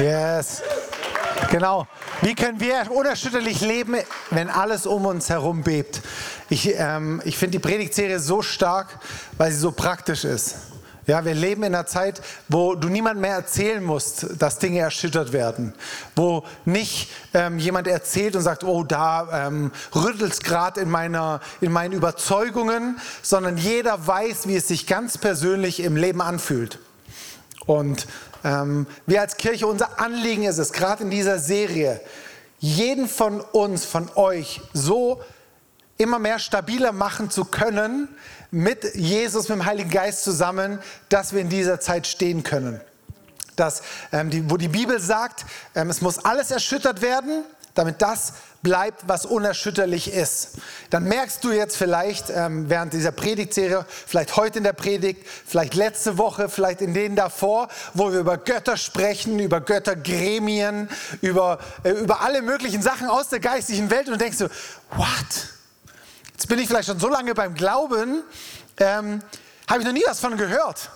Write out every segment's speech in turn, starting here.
Yes. Genau. Wie können wir unerschütterlich leben, wenn alles um uns herum bebt? Ich, ähm, ich finde die Predigtserie so stark, weil sie so praktisch ist. Ja, wir leben in einer Zeit, wo du niemand mehr erzählen musst, dass Dinge erschüttert werden. Wo nicht ähm, jemand erzählt und sagt, oh, da ähm, rüttelt es gerade in, in meinen Überzeugungen, sondern jeder weiß, wie es sich ganz persönlich im Leben anfühlt. Und ähm, wir als Kirche, unser Anliegen ist es, gerade in dieser Serie, jeden von uns, von euch so immer mehr stabiler machen zu können mit Jesus, mit dem Heiligen Geist zusammen, dass wir in dieser Zeit stehen können. Das, ähm, die, wo die Bibel sagt, ähm, es muss alles erschüttert werden, damit das bleibt, was unerschütterlich ist. Dann merkst du jetzt vielleicht ähm, während dieser Predigtserie, vielleicht heute in der Predigt, vielleicht letzte Woche, vielleicht in denen davor, wo wir über Götter sprechen, über Göttergremien, über, äh, über alle möglichen Sachen aus der geistigen Welt und denkst du, what? Jetzt bin ich vielleicht schon so lange beim Glauben, ähm, habe ich noch nie was von gehört.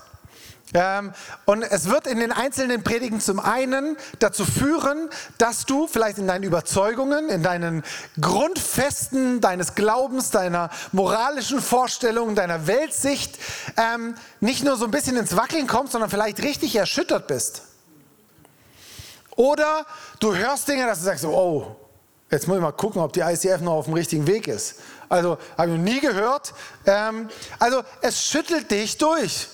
Ähm, und es wird in den einzelnen Predigen zum einen dazu führen, dass du vielleicht in deinen Überzeugungen, in deinen Grundfesten deines Glaubens, deiner moralischen Vorstellungen, deiner Weltsicht ähm, nicht nur so ein bisschen ins Wackeln kommst, sondern vielleicht richtig erschüttert bist. Oder du hörst Dinge, dass du sagst, oh, jetzt muss ich mal gucken, ob die ICF noch auf dem richtigen Weg ist. Also habe ich noch nie gehört. Ähm, also es schüttelt dich durch.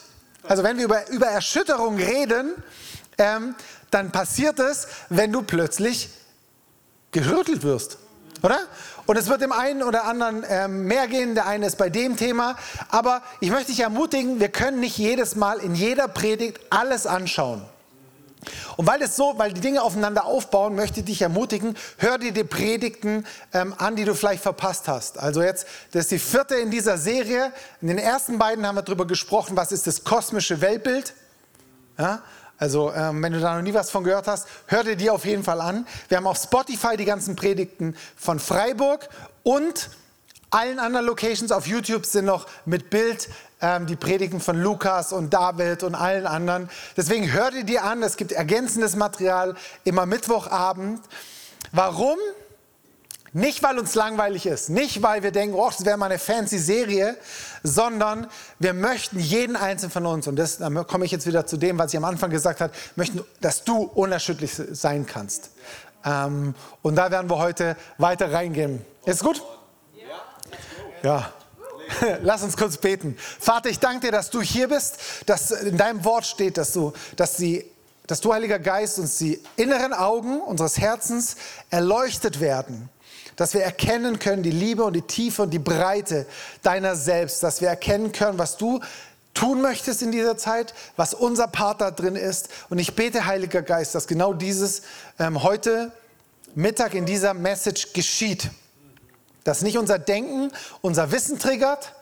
Also wenn wir über, über Erschütterung reden, ähm, dann passiert es, wenn du plötzlich gerüttelt wirst. Oder? Und es wird dem einen oder anderen ähm, mehr gehen, der eine ist bei dem Thema. Aber ich möchte dich ermutigen, wir können nicht jedes Mal in jeder Predigt alles anschauen. Und weil, das so, weil die Dinge aufeinander aufbauen, möchte ich dich ermutigen, hör dir die Predigten ähm, an, die du vielleicht verpasst hast. Also jetzt, das ist die vierte in dieser Serie. In den ersten beiden haben wir darüber gesprochen, was ist das kosmische Weltbild. Ja? Also ähm, wenn du da noch nie was von gehört hast, hör dir die auf jeden Fall an. Wir haben auf Spotify die ganzen Predigten von Freiburg und allen anderen Locations auf YouTube sind noch mit Bild ähm, die Predigten von Lukas und David und allen anderen. Deswegen hör dir die an. Es gibt ergänzendes Material immer Mittwochabend. Warum? Nicht, weil uns langweilig ist, nicht, weil wir denken, oh, das wäre mal eine fancy Serie, sondern wir möchten jeden Einzelnen von uns, und das, da komme ich jetzt wieder zu dem, was ich am Anfang gesagt habe, möchten, dass du unerschütterlich sein kannst. Ähm, und da werden wir heute weiter reingehen. Ist gut? Ja. Lass uns kurz beten. Vater, ich danke dir, dass du hier bist, dass in deinem Wort steht, dass du, dass sie, dass du, Heiliger Geist, uns die inneren Augen unseres Herzens erleuchtet werden. Dass wir erkennen können die Liebe und die Tiefe und die Breite deiner selbst. Dass wir erkennen können, was du tun möchtest in dieser Zeit, was unser Part da drin ist. Und ich bete, Heiliger Geist, dass genau dieses ähm, heute Mittag in dieser Message geschieht dass nicht unser Denken unser Wissen triggert,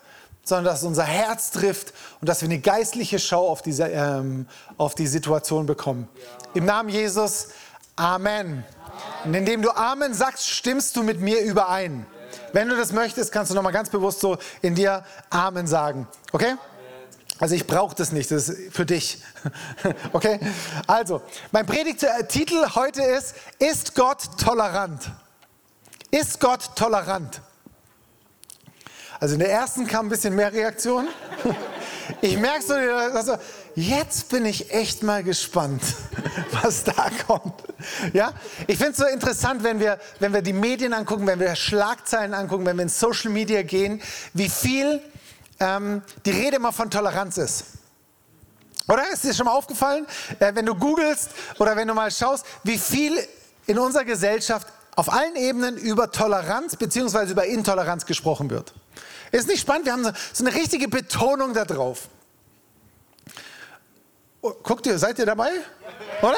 sondern dass unser Herz trifft und dass wir eine geistliche Schau auf, diese, ähm, auf die Situation bekommen. Im Namen Jesus, Amen. Amen. Und indem du Amen sagst, stimmst du mit mir überein. Wenn du das möchtest, kannst du nochmal ganz bewusst so in dir Amen sagen. Okay? Also ich brauche das nicht, das ist für dich. Okay? Also, mein Predigtitel heute ist, ist Gott tolerant? Ist Gott tolerant? Also in der ersten kam ein bisschen mehr Reaktion. Ich merke so, also jetzt bin ich echt mal gespannt, was da kommt. Ja? Ich finde es so interessant, wenn wir, wenn wir die Medien angucken, wenn wir Schlagzeilen angucken, wenn wir in Social Media gehen, wie viel ähm, die Rede immer von Toleranz ist. Oder? Ist dir schon mal aufgefallen, äh, wenn du googelst oder wenn du mal schaust, wie viel in unserer Gesellschaft auf allen Ebenen über Toleranz bzw. über Intoleranz gesprochen wird. Ist nicht spannend? Wir haben so eine richtige Betonung darauf. Oh, guckt ihr, seid ihr dabei? Oder?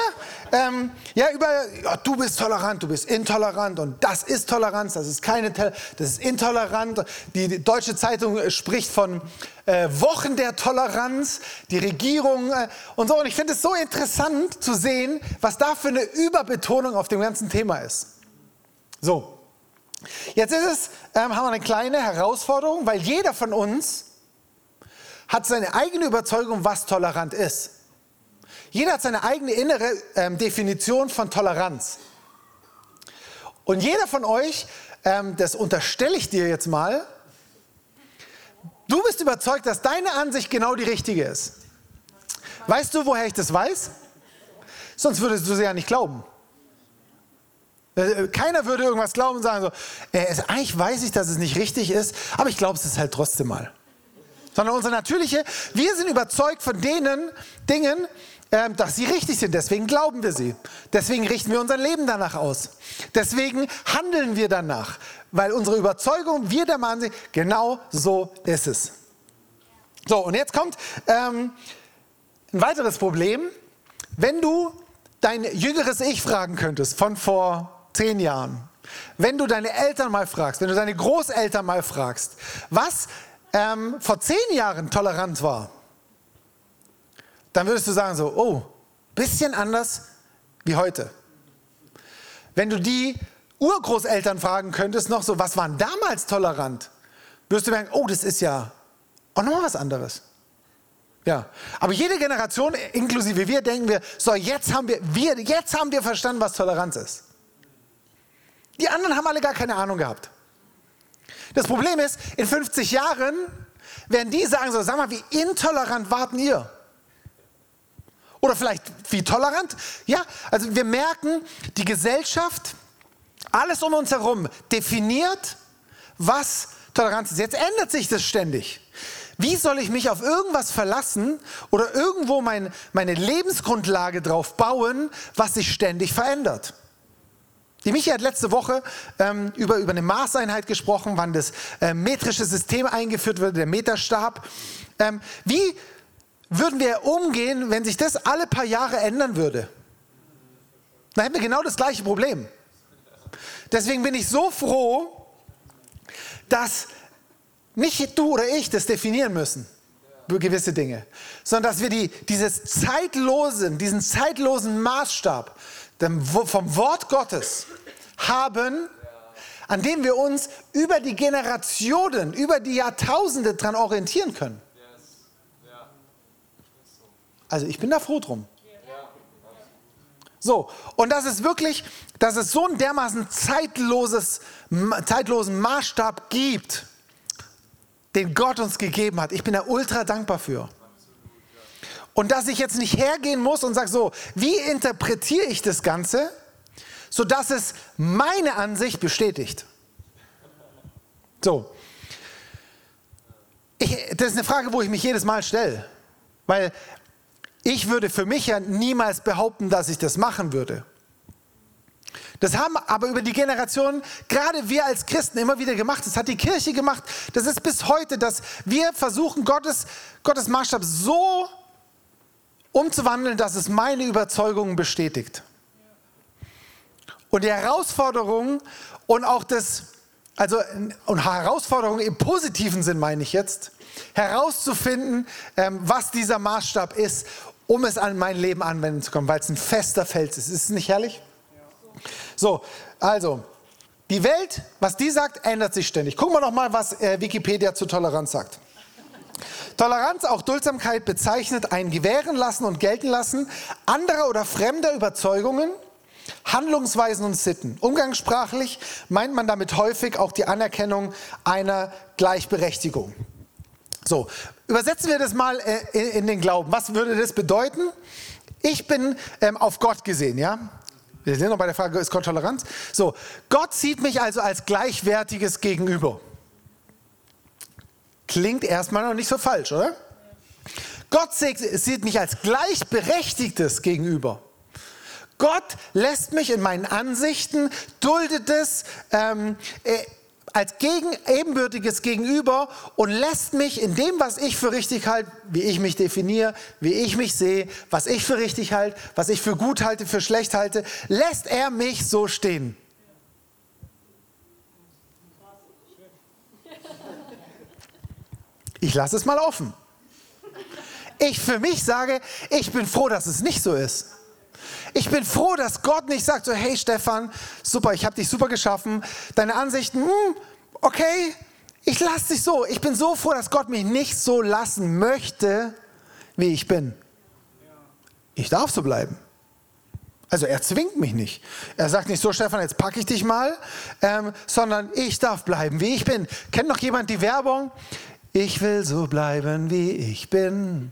Ähm, ja, über, ja, du bist tolerant, du bist intolerant und das ist Toleranz, das ist keine, das ist intolerant. Die, die Deutsche Zeitung spricht von äh, Wochen der Toleranz, die Regierung äh, und so. Und ich finde es so interessant zu sehen, was da für eine Überbetonung auf dem ganzen Thema ist. So, jetzt ist es, ähm, haben wir eine kleine Herausforderung, weil jeder von uns hat seine eigene Überzeugung, was tolerant ist. jeder hat seine eigene innere ähm, Definition von Toleranz. Und jeder von euch, ähm, das unterstelle ich dir jetzt mal, du bist überzeugt, dass deine Ansicht genau die richtige ist. Weißt du, woher ich das weiß? Sonst würdest du sie ja nicht glauben. Äh, keiner würde irgendwas glauben und sagen so, äh, eigentlich weiß ich, dass es nicht richtig ist, aber ich glaube es ist halt trotzdem mal. Sondern unsere natürliche, wir sind überzeugt von denen Dingen, äh, dass sie richtig sind. Deswegen glauben wir sie. Deswegen richten wir unser Leben danach aus. Deswegen handeln wir danach. Weil unsere Überzeugung, wir der Mann genau so ist es. So, und jetzt kommt ähm, ein weiteres Problem. Wenn du dein jüngeres Ich fragen könntest von vor zehn Jahren, wenn du deine Eltern mal fragst, wenn du deine Großeltern mal fragst, was ähm, vor zehn Jahren tolerant war, dann würdest du sagen so, oh, bisschen anders wie heute. Wenn du die Urgroßeltern fragen könntest, noch so, was waren damals tolerant, wirst du merken, oh, das ist ja auch nochmal was anderes. Ja, aber jede Generation, inklusive wir, denken wir, so jetzt haben wir, wir, jetzt haben wir verstanden, was Toleranz ist. Die anderen haben alle gar keine Ahnung gehabt. Das Problem ist, in 50 Jahren werden die sagen so, sag mal, wie intolerant warten ihr? Oder vielleicht wie tolerant? Ja, also wir merken, die Gesellschaft, alles um uns herum definiert, was Toleranz ist. Jetzt ändert sich das ständig. Wie soll ich mich auf irgendwas verlassen oder irgendwo mein, meine Lebensgrundlage drauf bauen, was sich ständig verändert? Die Michi hat letzte Woche ähm, über, über eine Maßeinheit gesprochen, wann das äh, metrische System eingeführt wird, der Meterstab. Ähm, wie würden wir umgehen, wenn sich das alle paar Jahre ändern würde? Dann hätten wir genau das gleiche Problem. Deswegen bin ich so froh, dass nicht du oder ich das definieren müssen, gewisse Dinge, sondern dass wir die, dieses zeitlosen, diesen zeitlosen Maßstab, vom Wort Gottes haben, an dem wir uns über die Generationen, über die Jahrtausende dran orientieren können. Also ich bin da froh drum. So, und das ist wirklich, dass es so einen dermaßen zeitloses, zeitlosen Maßstab gibt, den Gott uns gegeben hat. Ich bin da ultra dankbar für. Und dass ich jetzt nicht hergehen muss und sage, so, wie interpretiere ich das Ganze, sodass es meine Ansicht bestätigt. So. Ich, das ist eine Frage, wo ich mich jedes Mal stelle. Weil ich würde für mich ja niemals behaupten, dass ich das machen würde. Das haben aber über die Generationen gerade wir als Christen immer wieder gemacht. Das hat die Kirche gemacht. Das ist bis heute, dass wir versuchen, Gottes, Gottes Maßstab so umzuwandeln, dass es meine Überzeugungen bestätigt. Und die Herausforderung und auch das, also und Herausforderung im positiven Sinn meine ich jetzt, herauszufinden, ähm, was dieser Maßstab ist, um es an mein Leben anwenden zu können, weil es ein fester Fels ist. Ist es nicht herrlich? So, also, die Welt, was die sagt, ändert sich ständig. Gucken wir noch mal, was äh, Wikipedia zu Toleranz sagt. Toleranz, auch Duldsamkeit, bezeichnet ein Gewähren lassen und gelten lassen anderer oder fremder Überzeugungen, Handlungsweisen und Sitten. Umgangssprachlich meint man damit häufig auch die Anerkennung einer Gleichberechtigung. So, übersetzen wir das mal äh, in den Glauben. Was würde das bedeuten? Ich bin ähm, auf Gott gesehen, ja? Wir sind noch bei der Frage, ist Gott Toleranz? So, Gott sieht mich also als gleichwertiges Gegenüber. Klingt erstmal noch nicht so falsch, oder? Gott sieht mich als gleichberechtigtes gegenüber. Gott lässt mich in meinen Ansichten, duldet es ähm, äh, als gegen, ebenbürtiges Gegenüber und lässt mich in dem, was ich für richtig halte, wie ich mich definiere, wie ich mich sehe, was ich für richtig halte, was ich für gut halte, für schlecht halte, lässt er mich so stehen. Ich lasse es mal offen. Ich für mich sage, ich bin froh, dass es nicht so ist. Ich bin froh, dass Gott nicht sagt so, hey Stefan, super, ich habe dich super geschaffen, deine Ansichten, hm, okay, ich lasse dich so. Ich bin so froh, dass Gott mich nicht so lassen möchte, wie ich bin. Ich darf so bleiben. Also er zwingt mich nicht. Er sagt nicht so, Stefan, jetzt packe ich dich mal, ähm, sondern ich darf bleiben, wie ich bin. Kennt noch jemand die Werbung? Ich will so bleiben, wie ich bin.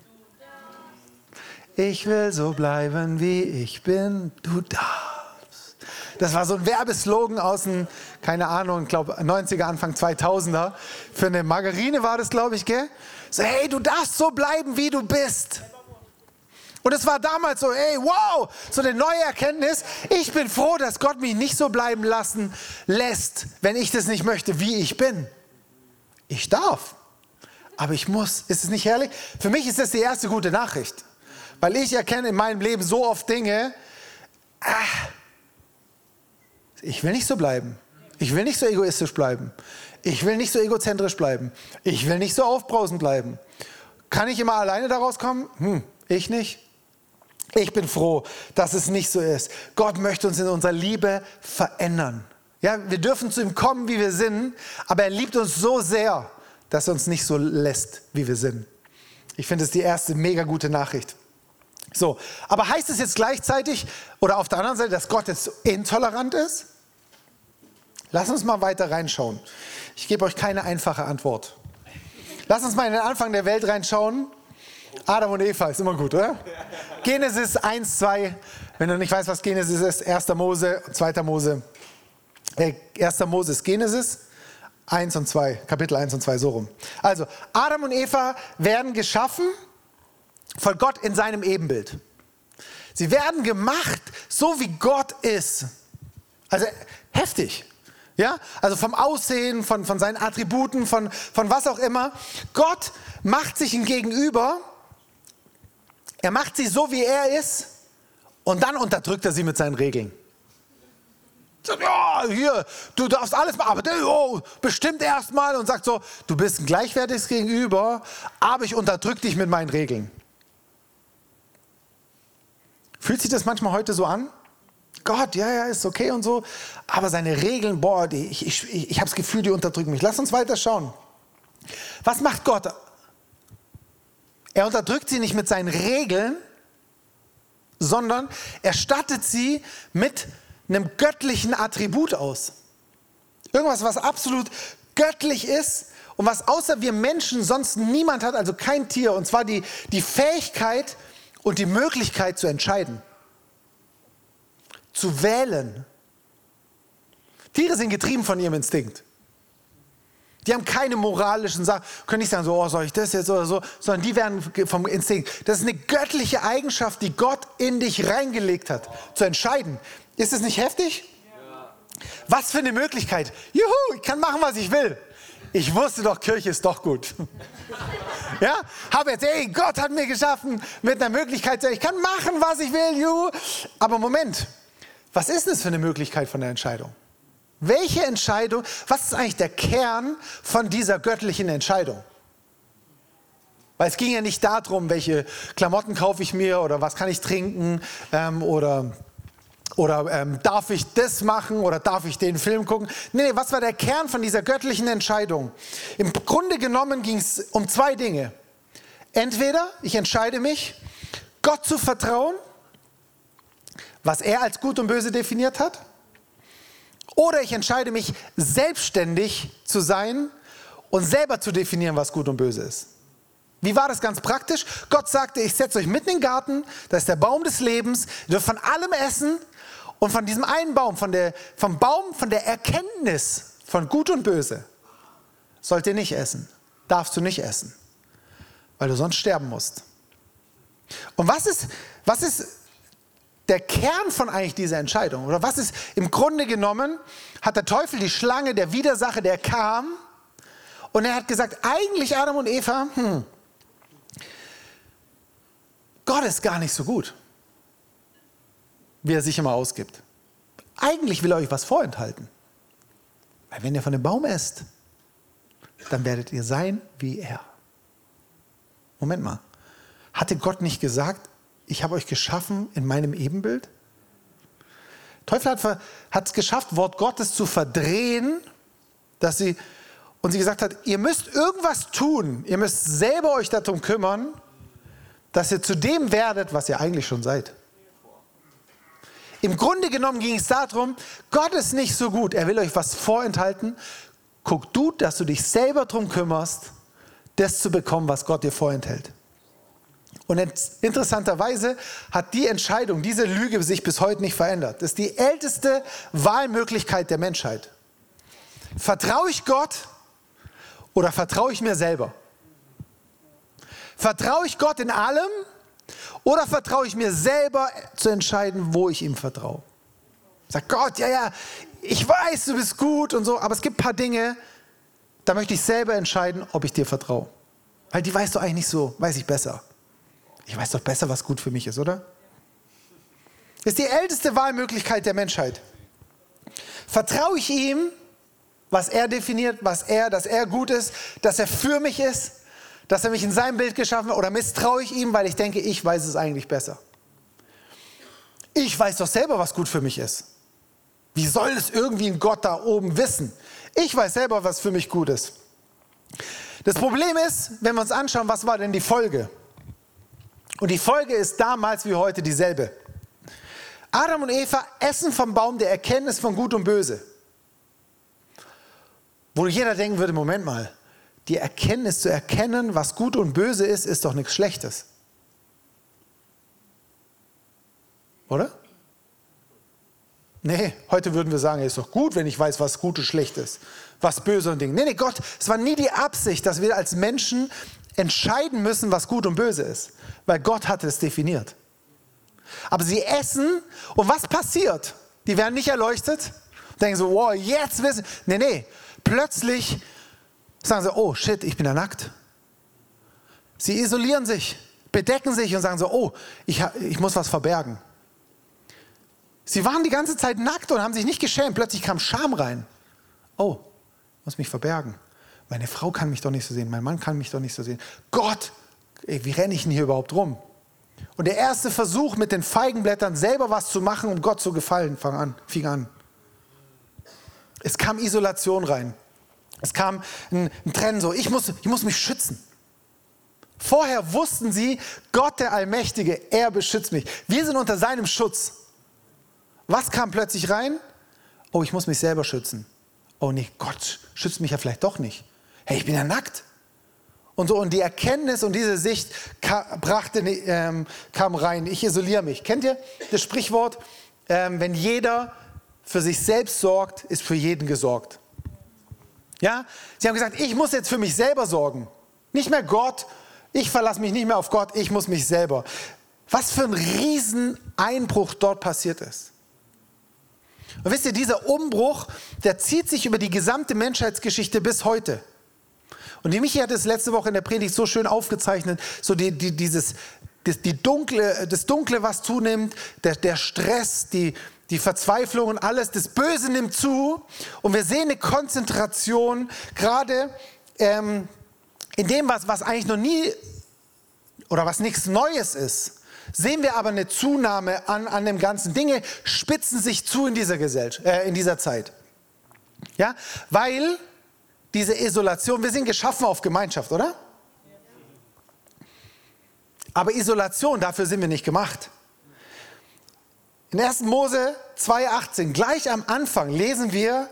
Ich will so bleiben, wie ich bin. Du darfst. Das war so ein Werbeslogan aus den, keine Ahnung, ich glaube 90er, Anfang 2000er. Für eine Margarine war das, glaube ich, gell? So, hey, du darfst so bleiben, wie du bist. Und es war damals so, ey, wow, so eine neue Erkenntnis. Ich bin froh, dass Gott mich nicht so bleiben lassen lässt, wenn ich das nicht möchte, wie ich bin. Ich darf, aber ich muss. Ist es nicht herrlich? Für mich ist das die erste gute Nachricht, weil ich erkenne in meinem Leben so oft Dinge, ah, ich will nicht so bleiben. Ich will nicht so egoistisch bleiben. Ich will nicht so egozentrisch bleiben. Ich will nicht so aufbrausend bleiben. Kann ich immer alleine daraus kommen? Hm, ich nicht. Ich bin froh, dass es nicht so ist. Gott möchte uns in unserer Liebe verändern. Ja, wir dürfen zu ihm kommen, wie wir sind, aber er liebt uns so sehr, dass er uns nicht so lässt, wie wir sind. Ich finde es die erste mega gute Nachricht. So, aber heißt es jetzt gleichzeitig oder auf der anderen Seite, dass Gott jetzt intolerant ist? Lass uns mal weiter reinschauen. Ich gebe euch keine einfache Antwort. Lass uns mal in den Anfang der Welt reinschauen Adam und Eva ist immer gut, oder? Genesis 1, 2. Wenn du nicht weißt, was Genesis ist, 1. Mose, 2. Mose. Äh, 1. Mose ist Genesis 1 und 2, Kapitel 1 und 2, so rum. Also, Adam und Eva werden geschaffen von Gott in seinem Ebenbild. Sie werden gemacht, so wie Gott ist. Also heftig. Ja? Also vom Aussehen, von, von seinen Attributen, von, von was auch immer. Gott macht sich ein Gegenüber er macht sie so, wie er ist und dann unterdrückt er sie mit seinen Regeln. Ja, hier, du darfst alles machen, aber oh, bestimmt erstmal und sagt so, du bist ein gleichwertiges Gegenüber, aber ich unterdrücke dich mit meinen Regeln. Fühlt sich das manchmal heute so an? Gott, ja, ja, ist okay und so, aber seine Regeln, boah, die, ich, ich, ich habe das Gefühl, die unterdrücken mich. Lass uns weiter schauen. Was macht Gott er unterdrückt sie nicht mit seinen Regeln, sondern er stattet sie mit einem göttlichen Attribut aus. Irgendwas, was absolut göttlich ist und was außer wir Menschen sonst niemand hat, also kein Tier, und zwar die, die Fähigkeit und die Möglichkeit zu entscheiden, zu wählen. Tiere sind getrieben von ihrem Instinkt. Die haben keine moralischen Sachen, können nicht sagen, so, oh, soll ich das jetzt oder so, sondern die werden vom Instinkt. Das ist eine göttliche Eigenschaft, die Gott in dich reingelegt hat, zu entscheiden. Ist das nicht heftig? Ja. Was für eine Möglichkeit. Juhu, ich kann machen, was ich will. Ich wusste doch, Kirche ist doch gut. ja, habe jetzt, ey, Gott hat mir geschaffen mit einer Möglichkeit, ich kann machen, was ich will, juhu. Aber Moment, was ist das für eine Möglichkeit von der Entscheidung? Welche Entscheidung, was ist eigentlich der Kern von dieser göttlichen Entscheidung? Weil es ging ja nicht darum, welche Klamotten kaufe ich mir oder was kann ich trinken ähm, oder, oder ähm, darf ich das machen oder darf ich den Film gucken. Nee, nee, was war der Kern von dieser göttlichen Entscheidung? Im Grunde genommen ging es um zwei Dinge. Entweder ich entscheide mich, Gott zu vertrauen, was er als gut und böse definiert hat, oder ich entscheide mich, selbstständig zu sein und selber zu definieren, was gut und böse ist. Wie war das ganz praktisch? Gott sagte, ich setze euch mitten in den Garten, da ist der Baum des Lebens, ihr dürft von allem essen und von diesem einen Baum, von der, vom Baum von der Erkenntnis von gut und böse, sollt ihr nicht essen, darfst du nicht essen, weil du sonst sterben musst. Und was ist, was ist der Kern von eigentlich dieser Entscheidung? Oder was ist im Grunde genommen, hat der Teufel die Schlange, der Widersacher, der kam und er hat gesagt, eigentlich Adam und Eva, hm, Gott ist gar nicht so gut, wie er sich immer ausgibt. Eigentlich will er euch was vorenthalten. Weil wenn ihr von dem Baum esst, dann werdet ihr sein wie er. Moment mal. Hatte Gott nicht gesagt, ich habe euch geschaffen in meinem Ebenbild? Teufel hat es geschafft, Wort Gottes zu verdrehen, dass sie, und sie gesagt hat, ihr müsst irgendwas tun, ihr müsst selber euch darum kümmern, dass ihr zu dem werdet, was ihr eigentlich schon seid. Im Grunde genommen ging es darum, Gott ist nicht so gut, er will euch was vorenthalten. Guck du, dass du dich selber darum kümmerst, das zu bekommen, was Gott dir vorenthält. Und interessanterweise hat die Entscheidung, diese Lüge sich bis heute nicht verändert. Das ist die älteste Wahlmöglichkeit der Menschheit. Vertraue ich Gott oder vertraue ich mir selber? Vertraue ich Gott in allem oder vertraue ich mir selber zu entscheiden, wo ich ihm vertraue? Sag Gott, ja, ja, ich weiß, du bist gut und so, aber es gibt ein paar Dinge, da möchte ich selber entscheiden, ob ich dir vertraue. Weil die weißt du eigentlich nicht so, weiß ich besser. Ich weiß doch besser, was gut für mich ist, oder? Ist die älteste Wahlmöglichkeit der Menschheit. Vertraue ich ihm, was er definiert, was er, dass er gut ist, dass er für mich ist, dass er mich in seinem Bild geschaffen hat, oder misstraue ich ihm, weil ich denke, ich weiß es eigentlich besser. Ich weiß doch selber, was gut für mich ist. Wie soll es irgendwie ein Gott da oben wissen? Ich weiß selber, was für mich gut ist. Das Problem ist, wenn wir uns anschauen, was war denn die Folge? Und die Folge ist damals wie heute dieselbe. Adam und Eva essen vom Baum der Erkenntnis von Gut und Böse. Wo jeder denken würde, Moment mal, die Erkenntnis zu erkennen, was gut und böse ist, ist doch nichts Schlechtes. Oder? Nee, heute würden wir sagen, es ist doch gut, wenn ich weiß, was gut und schlecht ist, was böse und Ding. Nee, nee, Gott, es war nie die Absicht, dass wir als Menschen entscheiden müssen, was gut und böse ist, weil Gott hatte es definiert. Aber sie essen und was passiert? Die werden nicht erleuchtet, denken so, wow, jetzt wissen. Nee, nee, plötzlich sagen sie, oh shit, ich bin ja nackt. Sie isolieren sich, bedecken sich und sagen so, oh, ich, ich muss was verbergen. Sie waren die ganze Zeit nackt und haben sich nicht geschämt. Plötzlich kam Scham rein. Oh, ich muss mich verbergen. Meine Frau kann mich doch nicht so sehen, mein Mann kann mich doch nicht so sehen. Gott, ey, wie renne ich denn hier überhaupt rum? Und der erste Versuch mit den Feigenblättern selber was zu machen, um Gott zu gefallen, fing an. Fing an. Es kam Isolation rein. Es kam ein, ein Trend so, ich muss, ich muss mich schützen. Vorher wussten sie, Gott der Allmächtige, er beschützt mich. Wir sind unter seinem Schutz. Was kam plötzlich rein? Oh, ich muss mich selber schützen. Oh nee, Gott schützt mich ja vielleicht doch nicht. Hey, ich bin ja nackt. Und so, und die Erkenntnis und diese Sicht kam, brachte, ähm, kam rein. Ich isoliere mich. Kennt ihr das Sprichwort? Ähm, wenn jeder für sich selbst sorgt, ist für jeden gesorgt. Ja? Sie haben gesagt, ich muss jetzt für mich selber sorgen. Nicht mehr Gott. Ich verlasse mich nicht mehr auf Gott. Ich muss mich selber. Was für ein Rieseneinbruch dort passiert ist. Und wisst ihr, dieser Umbruch, der zieht sich über die gesamte Menschheitsgeschichte bis heute. Und die Michi hat es letzte Woche in der Predigt so schön aufgezeichnet, so die, die, dieses, das, die dunkle, das Dunkle, was zunimmt, der, der Stress, die, die Verzweiflung und alles, das Böse nimmt zu und wir sehen eine Konzentration gerade ähm, in dem, was, was eigentlich noch nie oder was nichts Neues ist, sehen wir aber eine Zunahme an, an dem ganzen. Dinge spitzen sich zu in dieser, Gesellschaft, äh, in dieser Zeit. Ja, weil diese Isolation, wir sind geschaffen auf Gemeinschaft, oder? Aber Isolation, dafür sind wir nicht gemacht. In 1. Mose 2,18, gleich am Anfang lesen wir,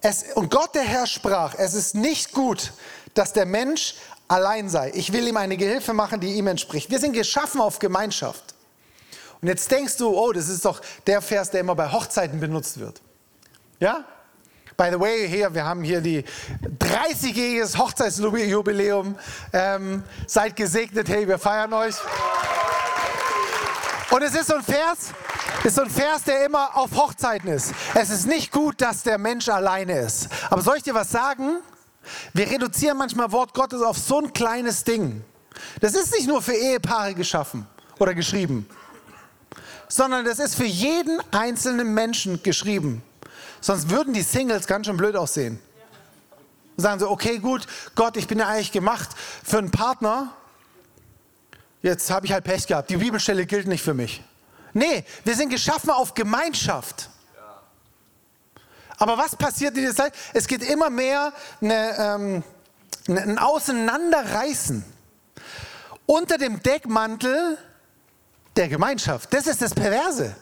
es, und Gott der Herr sprach, es ist nicht gut, dass der Mensch allein sei. Ich will ihm eine Gehilfe machen, die ihm entspricht. Wir sind geschaffen auf Gemeinschaft. Und jetzt denkst du, oh, das ist doch der Vers, der immer bei Hochzeiten benutzt wird. Ja? By the way, hier, wir haben hier die 30-jähriges Hochzeitsjubiläum. Ähm, seid gesegnet, hey, wir feiern euch. Und es ist so ein Vers, ist so ein Vers, der immer auf Hochzeiten ist. Es ist nicht gut, dass der Mensch alleine ist. Aber soll ich dir was sagen? Wir reduzieren manchmal Wort Gottes auf so ein kleines Ding. Das ist nicht nur für Ehepaare geschaffen oder geschrieben, sondern das ist für jeden einzelnen Menschen geschrieben. Sonst würden die Singles ganz schön blöd aussehen. Und sagen so, okay, gut, Gott, ich bin ja eigentlich gemacht für einen Partner, jetzt habe ich halt Pech gehabt. Die Bibelstelle gilt nicht für mich. Nee, wir sind geschaffen auf Gemeinschaft. Aber was passiert in dieser Zeit? Es geht immer mehr eine, ähm, ein Auseinanderreißen. unter dem Deckmantel der Gemeinschaft. Das ist das Perverse.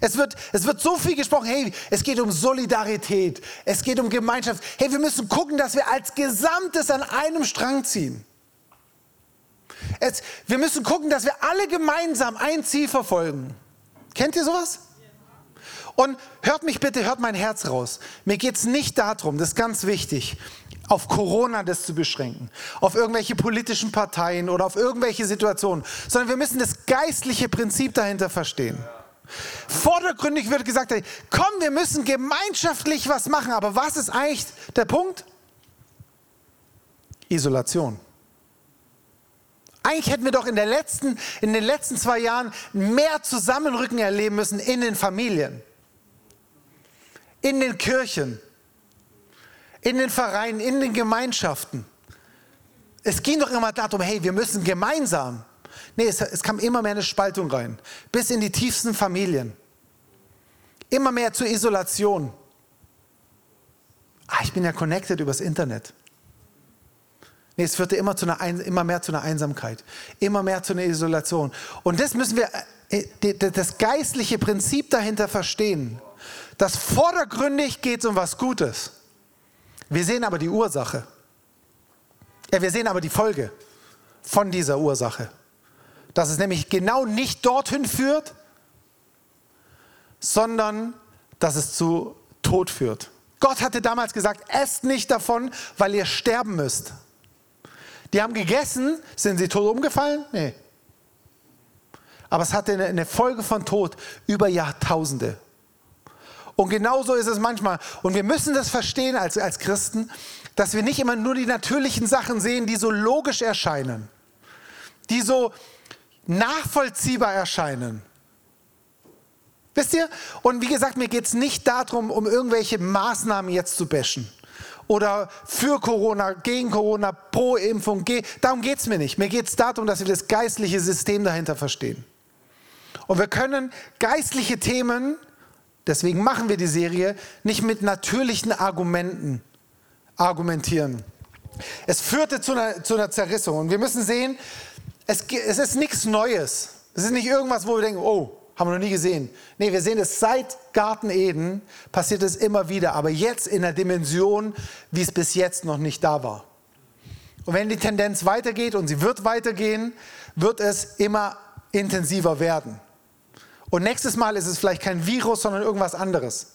Es wird, es wird so viel gesprochen, hey, es geht um Solidarität, es geht um Gemeinschaft. Hey, wir müssen gucken, dass wir als Gesamtes an einem Strang ziehen. Es, wir müssen gucken, dass wir alle gemeinsam ein Ziel verfolgen. Kennt ihr sowas? Und hört mich bitte, hört mein Herz raus. Mir geht es nicht darum, das ist ganz wichtig, auf Corona das zu beschränken, auf irgendwelche politischen Parteien oder auf irgendwelche Situationen, sondern wir müssen das geistliche Prinzip dahinter verstehen. Vordergründig wird gesagt, komm, wir müssen gemeinschaftlich was machen, aber was ist eigentlich der Punkt? Isolation. Eigentlich hätten wir doch in, der letzten, in den letzten zwei Jahren mehr Zusammenrücken erleben müssen in den Familien, in den Kirchen, in den Vereinen, in den Gemeinschaften. Es ging doch immer darum, hey, wir müssen gemeinsam. Nee, es, es kam immer mehr eine Spaltung rein, bis in die tiefsten Familien. Immer mehr zur Isolation. Ah, ich bin ja connected übers Internet. Nee, es führte immer, zu einer, immer mehr zu einer Einsamkeit, immer mehr zu einer Isolation. Und das müssen wir, äh, das geistliche Prinzip dahinter verstehen. Dass vordergründig geht es um was Gutes. Wir sehen aber die Ursache. Ja, wir sehen aber die Folge von dieser Ursache. Dass es nämlich genau nicht dorthin führt, sondern dass es zu Tod führt. Gott hatte damals gesagt, esst nicht davon, weil ihr sterben müsst. Die haben gegessen, sind sie tot umgefallen? Nee. Aber es hatte eine Folge von Tod über Jahrtausende. Und genauso ist es manchmal. Und wir müssen das verstehen als, als Christen, dass wir nicht immer nur die natürlichen Sachen sehen, die so logisch erscheinen, die so nachvollziehbar erscheinen. Wisst ihr? Und wie gesagt, mir geht es nicht darum, um irgendwelche Maßnahmen jetzt zu bashen oder für Corona, gegen Corona, pro Impfung. Darum geht es mir nicht. Mir geht es darum, dass wir das geistliche System dahinter verstehen. Und wir können geistliche Themen, deswegen machen wir die Serie, nicht mit natürlichen Argumenten argumentieren. Es führte zu einer, zu einer Zerrissung. Und wir müssen sehen, es, es ist nichts Neues. Es ist nicht irgendwas, wo wir denken, oh, haben wir noch nie gesehen. Nee, wir sehen es seit Garten Eden, passiert es immer wieder, aber jetzt in einer Dimension, wie es bis jetzt noch nicht da war. Und wenn die Tendenz weitergeht und sie wird weitergehen, wird es immer intensiver werden. Und nächstes Mal ist es vielleicht kein Virus, sondern irgendwas anderes.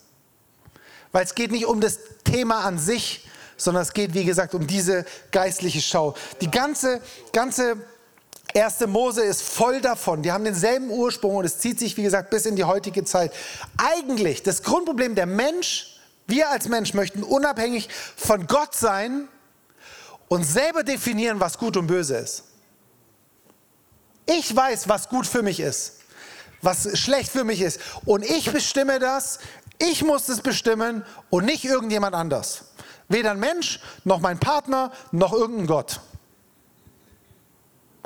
Weil es geht nicht um das Thema an sich, sondern es geht, wie gesagt, um diese geistliche Schau. Die ganze, ganze Erste Mose ist voll davon. Die haben denselben Ursprung und es zieht sich, wie gesagt, bis in die heutige Zeit. Eigentlich das Grundproblem der Mensch, wir als Mensch möchten unabhängig von Gott sein und selber definieren, was gut und böse ist. Ich weiß, was gut für mich ist, was schlecht für mich ist. Und ich bestimme das, ich muss es bestimmen und nicht irgendjemand anders. Weder ein Mensch, noch mein Partner, noch irgendein Gott.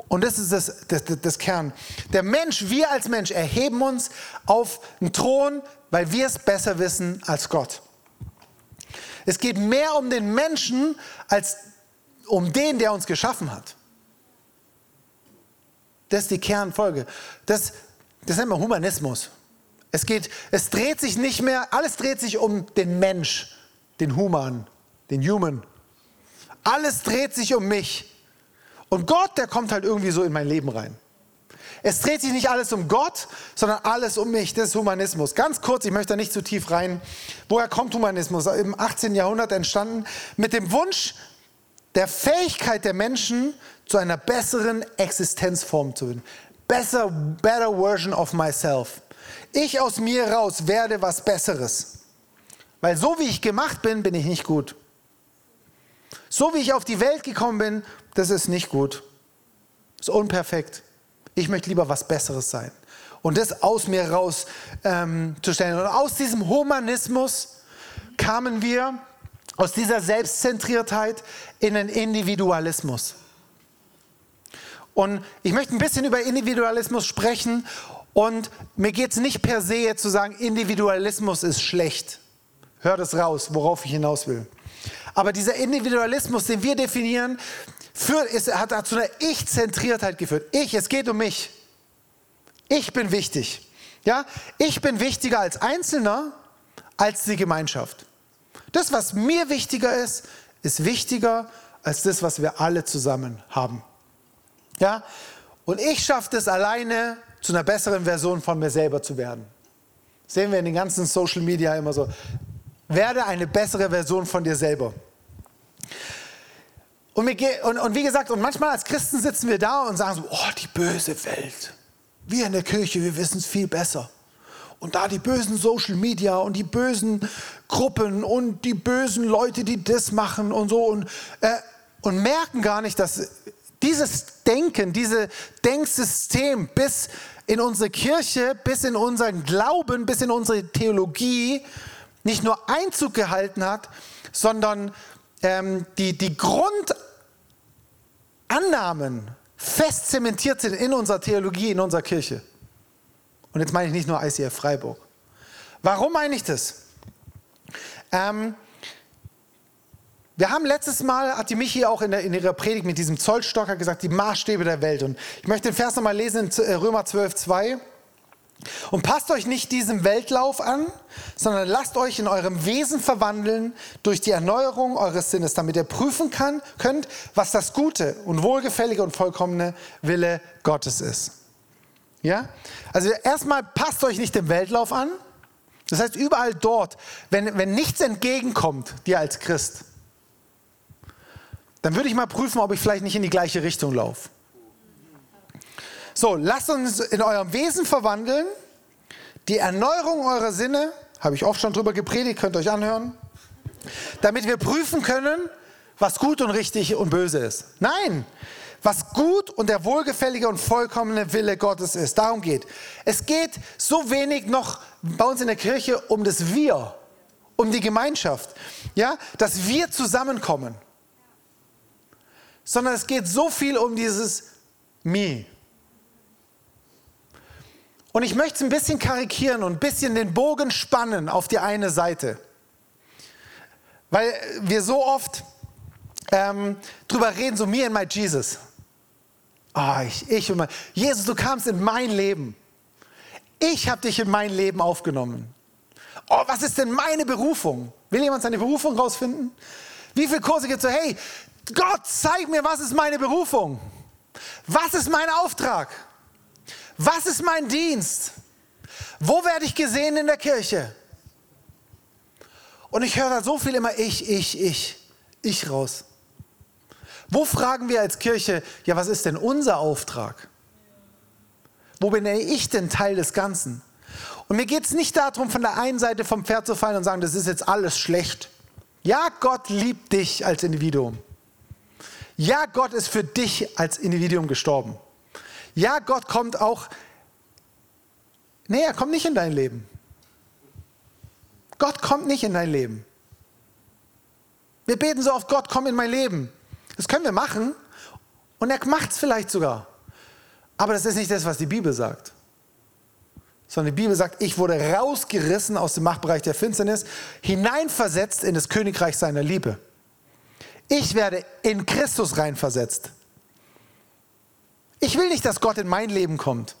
Und das ist das, das, das, Kern. Der Mensch, wir als Mensch erheben uns auf einen Thron, weil wir es besser wissen als Gott. Es geht mehr um den Menschen als um den, der uns geschaffen hat. Das ist die Kernfolge. Das, das nennt man Humanismus. Es, geht, es dreht sich nicht mehr, alles dreht sich um den Mensch, den Human, den Human. Alles dreht sich um mich. Und Gott, der kommt halt irgendwie so in mein Leben rein. Es dreht sich nicht alles um Gott, sondern alles um mich. Das ist Humanismus. Ganz kurz, ich möchte da nicht zu tief rein. Woher kommt Humanismus? Im 18. Jahrhundert entstanden mit dem Wunsch der Fähigkeit der Menschen zu einer besseren Existenzform zu werden. Besser, better version of myself. Ich aus mir raus werde was Besseres. Weil so wie ich gemacht bin, bin ich nicht gut. So wie ich auf die Welt gekommen bin, das ist nicht gut. Das ist unperfekt. Ich möchte lieber was Besseres sein. Und das aus mir raus ähm. Und aus diesem Humanismus kamen wir, aus dieser Selbstzentriertheit, in den Individualismus. Und ich möchte ein bisschen über Individualismus sprechen. Und mir geht es nicht per se jetzt zu sagen, Individualismus ist schlecht. Hör das raus, worauf ich hinaus will. Aber dieser Individualismus, den wir definieren, führt, ist, hat, hat zu einer Ich-Zentriertheit geführt. Ich, es geht um mich. Ich bin wichtig. Ja, ich bin wichtiger als Einzelner als die Gemeinschaft. Das, was mir wichtiger ist, ist wichtiger als das, was wir alle zusammen haben. Ja, und ich schaffe es alleine, zu einer besseren Version von mir selber zu werden. Sehen wir in den ganzen Social Media immer so. Werde eine bessere Version von dir selber. Und, wir, und, und wie gesagt, und manchmal als Christen sitzen wir da und sagen so, oh, die böse Welt. Wir in der Kirche, wir wissen es viel besser. Und da die bösen Social Media und die bösen Gruppen und die bösen Leute, die das machen und so und, äh, und merken gar nicht, dass dieses Denken, dieses Denksystem bis in unsere Kirche, bis in unseren Glauben, bis in unsere Theologie nicht nur Einzug gehalten hat, sondern ähm, die, die Grundannahmen fest zementiert sind in unserer Theologie, in unserer Kirche. Und jetzt meine ich nicht nur ICF Freiburg. Warum meine ich das? Ähm, wir haben letztes Mal, hat die Michi auch in, der, in, ihrer Predigt mit diesem Zollstocker gesagt, die Maßstäbe der Welt. Und ich möchte den Vers nochmal lesen in äh, Römer 12, 2. Und passt euch nicht diesem Weltlauf an, sondern lasst euch in eurem Wesen verwandeln durch die Erneuerung eures Sinnes, damit ihr prüfen kann, könnt, was das Gute und Wohlgefällige und vollkommene Wille Gottes ist. Ja? Also erstmal passt euch nicht dem Weltlauf an. Das heißt, überall dort, wenn, wenn nichts entgegenkommt dir als Christ, dann würde ich mal prüfen, ob ich vielleicht nicht in die gleiche Richtung laufe. So, lasst uns in eurem Wesen verwandeln. Die Erneuerung eurer Sinne, habe ich oft schon drüber gepredigt, könnt ihr euch anhören, damit wir prüfen können, was gut und richtig und böse ist. Nein, was gut und der wohlgefällige und vollkommene Wille Gottes ist. Darum geht. Es geht so wenig noch bei uns in der Kirche um das Wir, um die Gemeinschaft, ja, dass wir zusammenkommen, sondern es geht so viel um dieses Me. Und ich möchte es ein bisschen karikieren und ein bisschen den Bogen spannen auf die eine Seite. Weil wir so oft ähm, drüber reden, so me and my Jesus. Oh, ich, ich und mein, Jesus, du kamst in mein Leben. Ich habe dich in mein Leben aufgenommen. Oh, was ist denn meine Berufung? Will jemand seine Berufung rausfinden? Wie viele Kurse gibt es so, hey, Gott, zeig mir, was ist meine Berufung? Was ist mein Auftrag? Was ist mein Dienst? Wo werde ich gesehen in der Kirche? Und ich höre da so viel immer ich, ich, ich, ich raus. Wo fragen wir als Kirche, ja, was ist denn unser Auftrag? Wo bin ich denn Teil des Ganzen? Und mir geht es nicht darum, von der einen Seite vom Pferd zu fallen und sagen, das ist jetzt alles schlecht. Ja, Gott liebt dich als Individuum. Ja, Gott ist für dich als Individuum gestorben. Ja, Gott kommt auch. Nee, er kommt nicht in dein Leben. Gott kommt nicht in dein Leben. Wir beten so oft, Gott, komm in mein Leben. Das können wir machen und er macht es vielleicht sogar. Aber das ist nicht das, was die Bibel sagt. Sondern die Bibel sagt, ich wurde rausgerissen aus dem Machtbereich der Finsternis, hineinversetzt in das Königreich seiner Liebe. Ich werde in Christus reinversetzt. Ich will nicht, dass Gott in mein Leben kommt.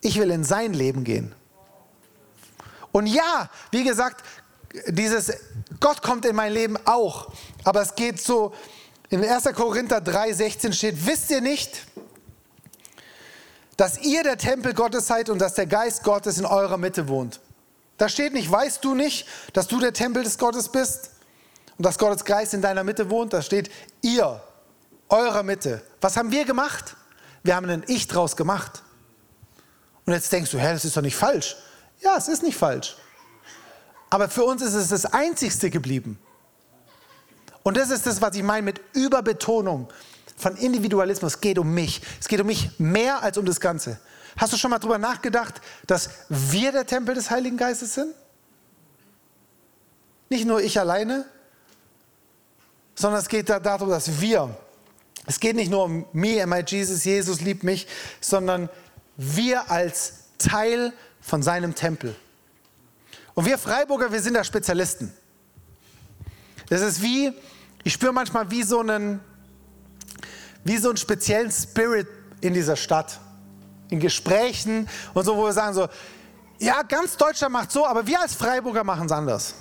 Ich will in sein Leben gehen. Und ja, wie gesagt, dieses Gott kommt in mein Leben auch. Aber es geht so, in 1. Korinther 3, 16 steht, wisst ihr nicht, dass ihr der Tempel Gottes seid und dass der Geist Gottes in eurer Mitte wohnt. Da steht nicht, weißt du nicht, dass du der Tempel des Gottes bist und dass Gottes Geist in deiner Mitte wohnt. Da steht, ihr, eurer Mitte. Was haben wir gemacht? Wir haben ein Ich draus gemacht. Und jetzt denkst du, hä, das ist doch nicht falsch. Ja, es ist nicht falsch. Aber für uns ist es das Einzigste geblieben. Und das ist das, was ich meine mit Überbetonung von Individualismus. Es geht um mich. Es geht um mich mehr als um das Ganze. Hast du schon mal darüber nachgedacht, dass wir der Tempel des Heiligen Geistes sind? Nicht nur ich alleine, sondern es geht darum, dass wir es geht nicht nur um me and my Jesus, Jesus liebt mich, sondern wir als Teil von seinem Tempel. Und wir Freiburger, wir sind da Spezialisten. Das ist wie, ich spüre manchmal wie so einen, wie so einen speziellen Spirit in dieser Stadt. In Gesprächen und so, wo wir sagen so, ja, ganz Deutschland macht so, aber wir als Freiburger machen es anders.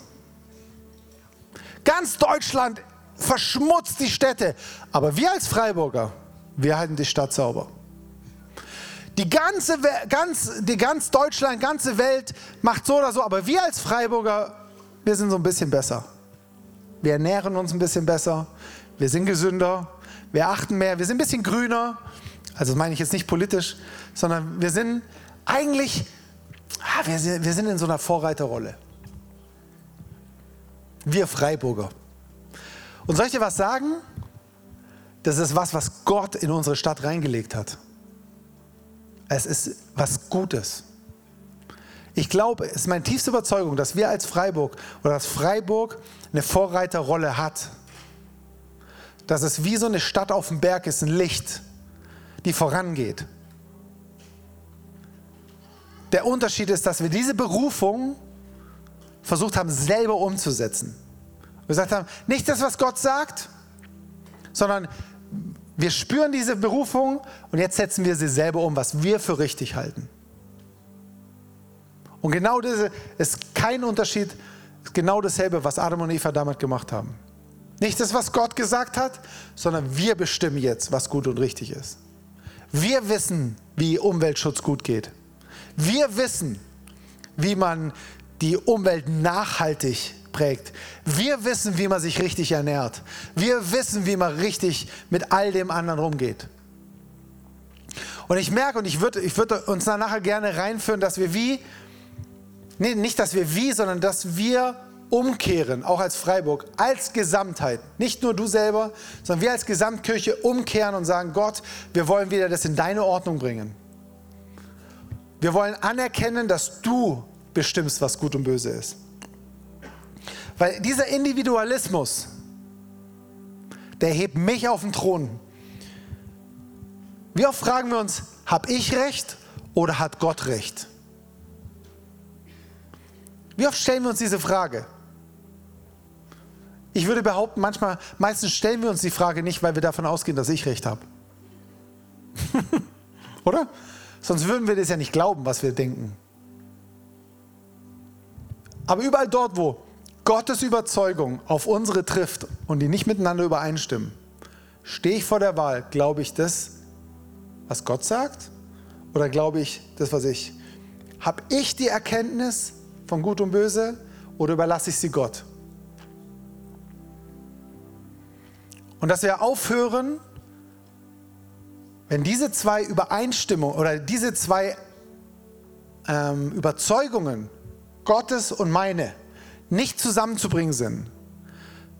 Ganz Deutschland verschmutzt die Städte, aber wir als Freiburger, wir halten die Stadt sauber. Die ganze, ganz, die ganz Deutschland, ganze Welt macht so oder so, aber wir als Freiburger, wir sind so ein bisschen besser. Wir ernähren uns ein bisschen besser, wir sind gesünder, wir achten mehr, wir sind ein bisschen grüner. Also das meine ich jetzt nicht politisch, sondern wir sind eigentlich, ah, wir, sind, wir sind in so einer Vorreiterrolle. Wir Freiburger. Und soll ich dir was sagen? Das ist was, was Gott in unsere Stadt reingelegt hat. Es ist was Gutes. Ich glaube, es ist meine tiefste Überzeugung, dass wir als Freiburg oder dass Freiburg eine Vorreiterrolle hat. Dass es wie so eine Stadt auf dem Berg ist, ein Licht, die vorangeht. Der Unterschied ist, dass wir diese Berufung versucht haben, selber umzusetzen. Wir gesagt haben, nicht das, was Gott sagt, sondern wir spüren diese Berufung und jetzt setzen wir sie selber um, was wir für richtig halten. Und genau das ist kein Unterschied, ist genau dasselbe, was Adam und Eva damit gemacht haben. Nicht das, was Gott gesagt hat, sondern wir bestimmen jetzt, was gut und richtig ist. Wir wissen, wie Umweltschutz gut geht. Wir wissen, wie man die Umwelt nachhaltig prägt. Wir wissen, wie man sich richtig ernährt. Wir wissen, wie man richtig mit all dem anderen umgeht. Und ich merke, und ich würde ich würd uns da nachher gerne reinführen, dass wir wie, nee, nicht, dass wir wie, sondern dass wir umkehren, auch als Freiburg, als Gesamtheit. Nicht nur du selber, sondern wir als Gesamtkirche umkehren und sagen, Gott, wir wollen wieder das in deine Ordnung bringen. Wir wollen anerkennen, dass du bestimmst, was gut und böse ist. Weil dieser Individualismus, der hebt mich auf den Thron. Wie oft fragen wir uns, habe ich recht oder hat Gott recht? Wie oft stellen wir uns diese Frage? Ich würde behaupten, manchmal, meistens stellen wir uns die Frage nicht, weil wir davon ausgehen, dass ich recht habe. Oder? Sonst würden wir das ja nicht glauben, was wir denken. Aber überall dort, wo Gottes Überzeugung auf unsere trifft und die nicht miteinander übereinstimmen, stehe ich vor der Wahl, glaube ich das, was Gott sagt? Oder glaube ich das, was ich? Habe ich die Erkenntnis von Gut und Böse oder überlasse ich sie Gott? Und dass wir aufhören, wenn diese zwei Übereinstimmungen oder diese zwei ähm, Überzeugungen, Gottes und meine, nicht zusammenzubringen sind,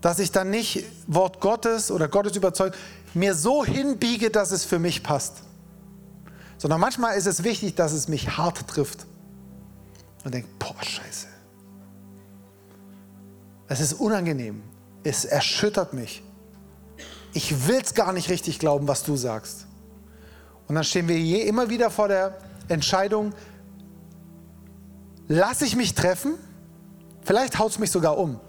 dass ich dann nicht Wort Gottes oder Gottes überzeugt mir so hinbiege, dass es für mich passt. Sondern manchmal ist es wichtig, dass es mich hart trifft. Und denke, boah, scheiße. Es ist unangenehm. Es erschüttert mich. Ich will es gar nicht richtig glauben, was du sagst. Und dann stehen wir je immer wieder vor der Entscheidung, lasse ich mich treffen Vielleicht haut es mich sogar um.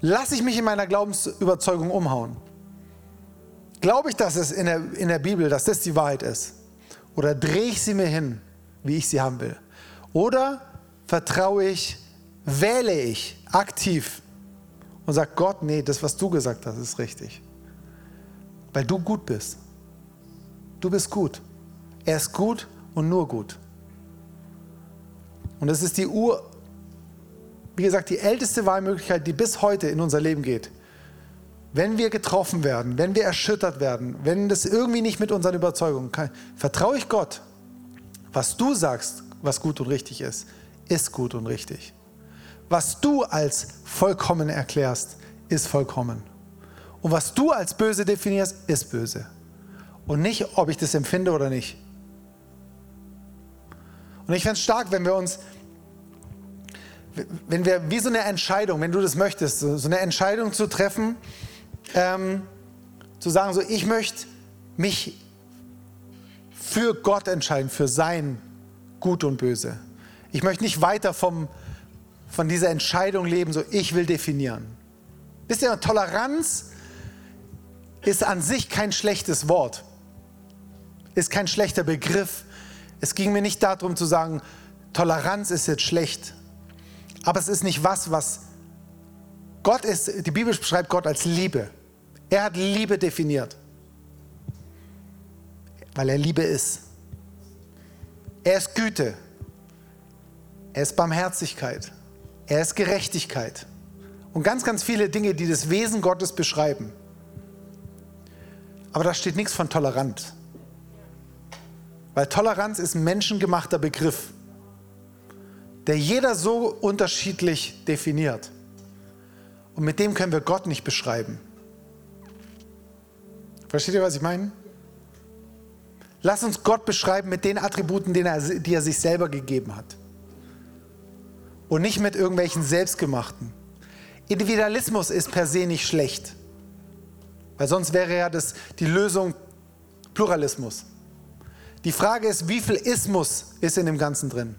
Lass ich mich in meiner Glaubensüberzeugung umhauen? Glaube ich, dass es in der, in der Bibel, dass das die Wahrheit ist? Oder drehe ich sie mir hin, wie ich sie haben will? Oder vertraue ich, wähle ich aktiv und sage Gott, nee, das, was du gesagt hast, ist richtig. Weil du gut bist. Du bist gut. Er ist gut und nur gut. Und das ist die Ur, wie gesagt, die älteste Wahlmöglichkeit, die bis heute in unser Leben geht. Wenn wir getroffen werden, wenn wir erschüttert werden, wenn das irgendwie nicht mit unseren Überzeugungen kann, vertraue ich Gott. Was du sagst, was gut und richtig ist, ist gut und richtig. Was du als vollkommen erklärst, ist vollkommen. Und was du als böse definierst, ist böse. Und nicht, ob ich das empfinde oder nicht. Und ich fände es stark, wenn wir uns, wenn wir wie so eine Entscheidung, wenn du das möchtest, so eine Entscheidung zu treffen, ähm, zu sagen, so ich möchte mich für Gott entscheiden, für sein Gut und Böse. Ich möchte nicht weiter vom, von dieser Entscheidung leben, so ich will definieren. Wisst ihr, Toleranz ist an sich kein schlechtes Wort, ist kein schlechter Begriff. Es ging mir nicht darum zu sagen, Toleranz ist jetzt schlecht, aber es ist nicht was, was Gott ist, die Bibel beschreibt Gott als Liebe. Er hat Liebe definiert, weil er Liebe ist. Er ist Güte. Er ist Barmherzigkeit. Er ist Gerechtigkeit. Und ganz, ganz viele Dinge, die das Wesen Gottes beschreiben. Aber da steht nichts von tolerant. Weil Toleranz ist ein menschengemachter Begriff, der jeder so unterschiedlich definiert. Und mit dem können wir Gott nicht beschreiben. Versteht ihr, was ich meine? Lass uns Gott beschreiben mit den Attributen, die er sich selber gegeben hat. Und nicht mit irgendwelchen selbstgemachten. Individualismus ist per se nicht schlecht. Weil sonst wäre ja das, die Lösung Pluralismus. Die Frage ist, wie viel Ismus ist in dem Ganzen drin?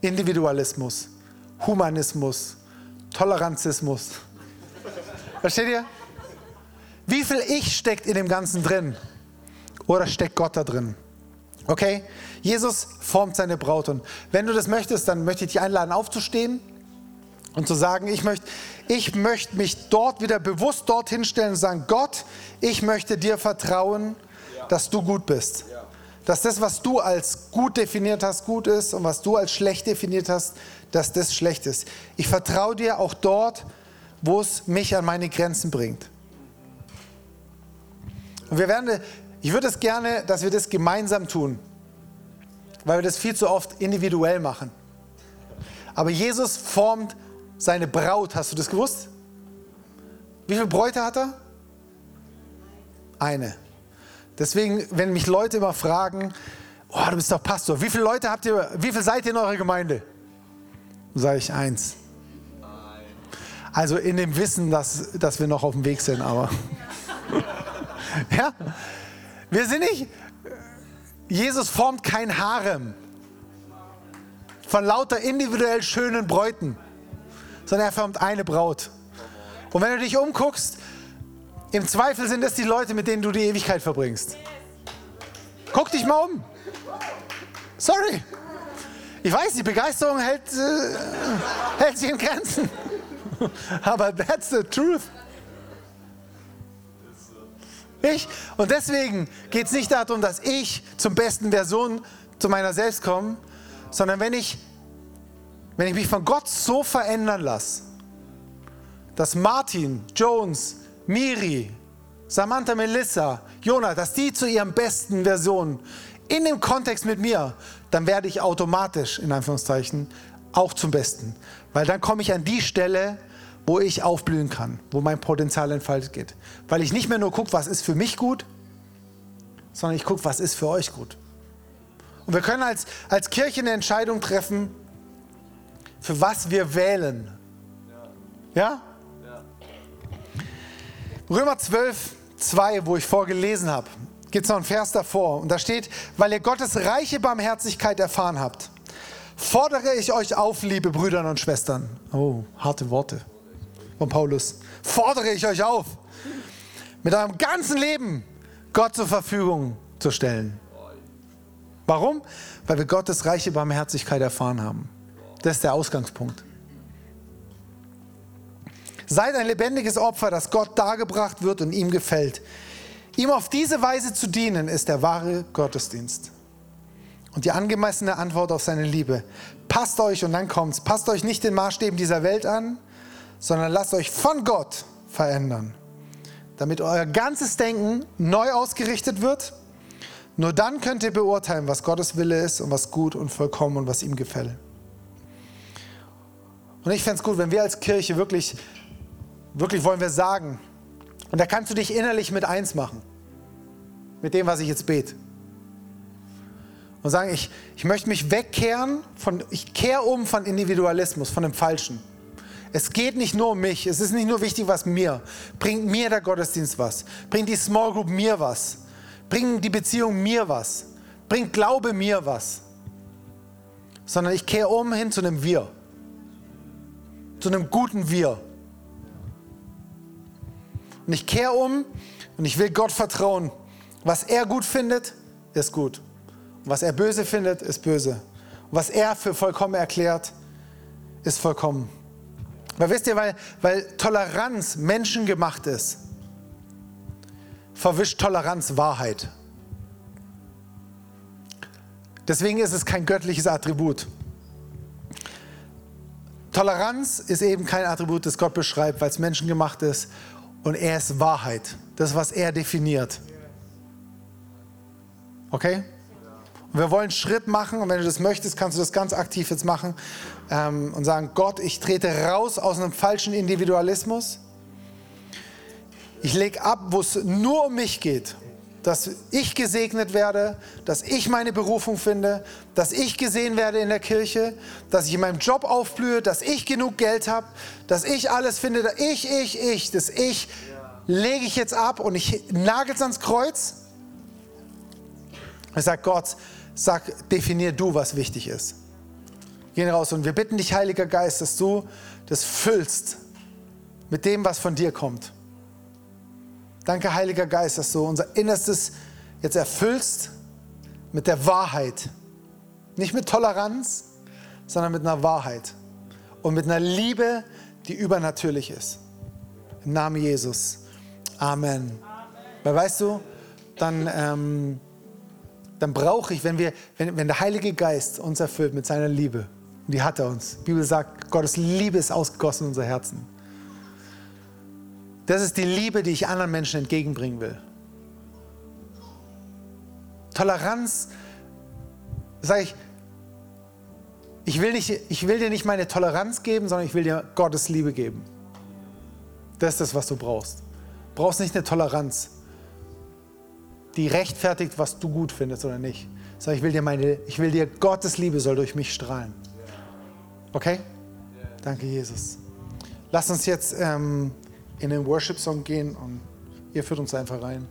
Individualismus, Humanismus, Toleranzismus. Versteht ihr? Wie viel Ich steckt in dem Ganzen drin? Oder steckt Gott da drin? Okay? Jesus formt seine Braut. Und wenn du das möchtest, dann möchte ich dich einladen, aufzustehen und zu sagen, ich möchte, ich möchte mich dort wieder bewusst dorthin stellen und sagen, Gott, ich möchte dir vertrauen, dass du gut bist. Dass das, was du als gut definiert hast, gut ist und was du als schlecht definiert hast, dass das schlecht ist. Ich vertraue dir auch dort, wo es mich an meine Grenzen bringt. Und wir werden, ich würde es gerne, dass wir das gemeinsam tun, weil wir das viel zu oft individuell machen. Aber Jesus formt seine Braut. Hast du das gewusst? Wie viele Bräute hat er? Eine. Deswegen, wenn mich Leute immer fragen, oh, du bist doch Pastor, wie viele Leute habt ihr, wie viele seid ihr in eurer Gemeinde? Sage ich eins. Also in dem Wissen, dass, dass wir noch auf dem Weg sind, aber. Ja? Wir sind nicht, Jesus formt kein Harem von lauter individuell schönen Bräuten, sondern er formt eine Braut. Und wenn du dich umguckst, im Zweifel sind es die Leute, mit denen du die Ewigkeit verbringst. Guck dich mal um. Sorry. Ich weiß, die Begeisterung hält, äh, hält sich in Grenzen. Aber that's the truth. Ich. Und deswegen geht es nicht darum, dass ich zum besten Version zu meiner selbst komme, sondern wenn ich, wenn ich mich von Gott so verändern lasse, dass Martin, Jones, Miri, Samantha, Melissa, Jonah, dass die zu ihren besten Versionen in dem Kontext mit mir, dann werde ich automatisch, in Anführungszeichen, auch zum Besten. Weil dann komme ich an die Stelle, wo ich aufblühen kann, wo mein Potenzial entfaltet geht. Weil ich nicht mehr nur gucke, was ist für mich gut, sondern ich gucke, was ist für euch gut. Und wir können als, als Kirche eine Entscheidung treffen, für was wir wählen. Ja? Römer 12, 2, wo ich vorgelesen habe, gibt es noch einen Vers davor. Und da steht, weil ihr Gottes reiche Barmherzigkeit erfahren habt, fordere ich euch auf, liebe Brüder und Schwestern. Oh, harte Worte von Paulus, fordere ich euch auf, mit eurem ganzen Leben Gott zur Verfügung zu stellen. Warum? Weil wir Gottes reiche Barmherzigkeit erfahren haben. Das ist der Ausgangspunkt. Seid ein lebendiges Opfer, das Gott dargebracht wird und ihm gefällt. Ihm auf diese Weise zu dienen, ist der wahre Gottesdienst. Und die angemessene Antwort auf seine Liebe. Passt euch, und dann kommt's, passt euch nicht den Maßstäben dieser Welt an, sondern lasst euch von Gott verändern, damit euer ganzes Denken neu ausgerichtet wird. Nur dann könnt ihr beurteilen, was Gottes Wille ist und was gut und vollkommen und was ihm gefällt. Und ich fände es gut, wenn wir als Kirche wirklich, wirklich wollen wir sagen, und da kannst du dich innerlich mit eins machen, mit dem, was ich jetzt bete. Und sagen, ich, ich möchte mich wegkehren von, ich kehre um von Individualismus, von dem Falschen. Es geht nicht nur um mich. Es ist nicht nur wichtig, was mir. Bringt mir der Gottesdienst was? Bringt die Small Group mir was? Bringt die Beziehung mir was? Bringt Glaube mir was? Sondern ich kehre um hin zu einem Wir. Zu einem guten Wir. Und ich kehre um und ich will Gott vertrauen. Was er gut findet, ist gut. Und was er böse findet, ist böse. Und was er für vollkommen erklärt, ist vollkommen. Weil wisst ihr, weil, weil Toleranz menschengemacht ist, verwischt Toleranz Wahrheit. Deswegen ist es kein göttliches Attribut. Toleranz ist eben kein Attribut, das Gott beschreibt, weil es menschengemacht ist und er ist Wahrheit. Das, was er definiert. Okay? Und wir wollen einen Schritt machen und wenn du das möchtest, kannst du das ganz aktiv jetzt machen ähm, und sagen, Gott, ich trete raus aus einem falschen Individualismus. Ich lege ab, wo es nur um mich geht dass ich gesegnet werde, dass ich meine Berufung finde, dass ich gesehen werde in der Kirche, dass ich in meinem Job aufblühe, dass ich genug Geld habe, dass ich alles finde, ich, ich, ich, das Ich lege ich jetzt ab und ich nagel es ans Kreuz. Ich sage Gott, sag, definier du, was wichtig ist. Gehen raus und wir bitten dich, Heiliger Geist, dass du das füllst mit dem, was von dir kommt. Danke, Heiliger Geist, dass du unser Innerstes jetzt erfüllst mit der Wahrheit. Nicht mit Toleranz, sondern mit einer Wahrheit. Und mit einer Liebe, die übernatürlich ist. Im Namen Jesus. Amen. Amen. Weil weißt du, dann, ähm, dann brauche ich, wenn, wir, wenn, wenn der Heilige Geist uns erfüllt mit seiner Liebe, und die hat er uns. Die Bibel sagt, Gottes Liebe ist ausgegossen in unser Herzen das ist die Liebe, die ich anderen Menschen entgegenbringen will. Toleranz, sage ich, ich will, nicht, ich will dir nicht meine Toleranz geben, sondern ich will dir Gottes Liebe geben. Das ist das, was du brauchst. Du brauchst nicht eine Toleranz, die rechtfertigt, was du gut findest oder nicht. Sondern ich will dir, meine, ich will dir Gottes Liebe soll durch mich strahlen. Okay? Danke, Jesus. Lass uns jetzt ähm, in den Worship-Song gehen und ihr führt uns einfach rein.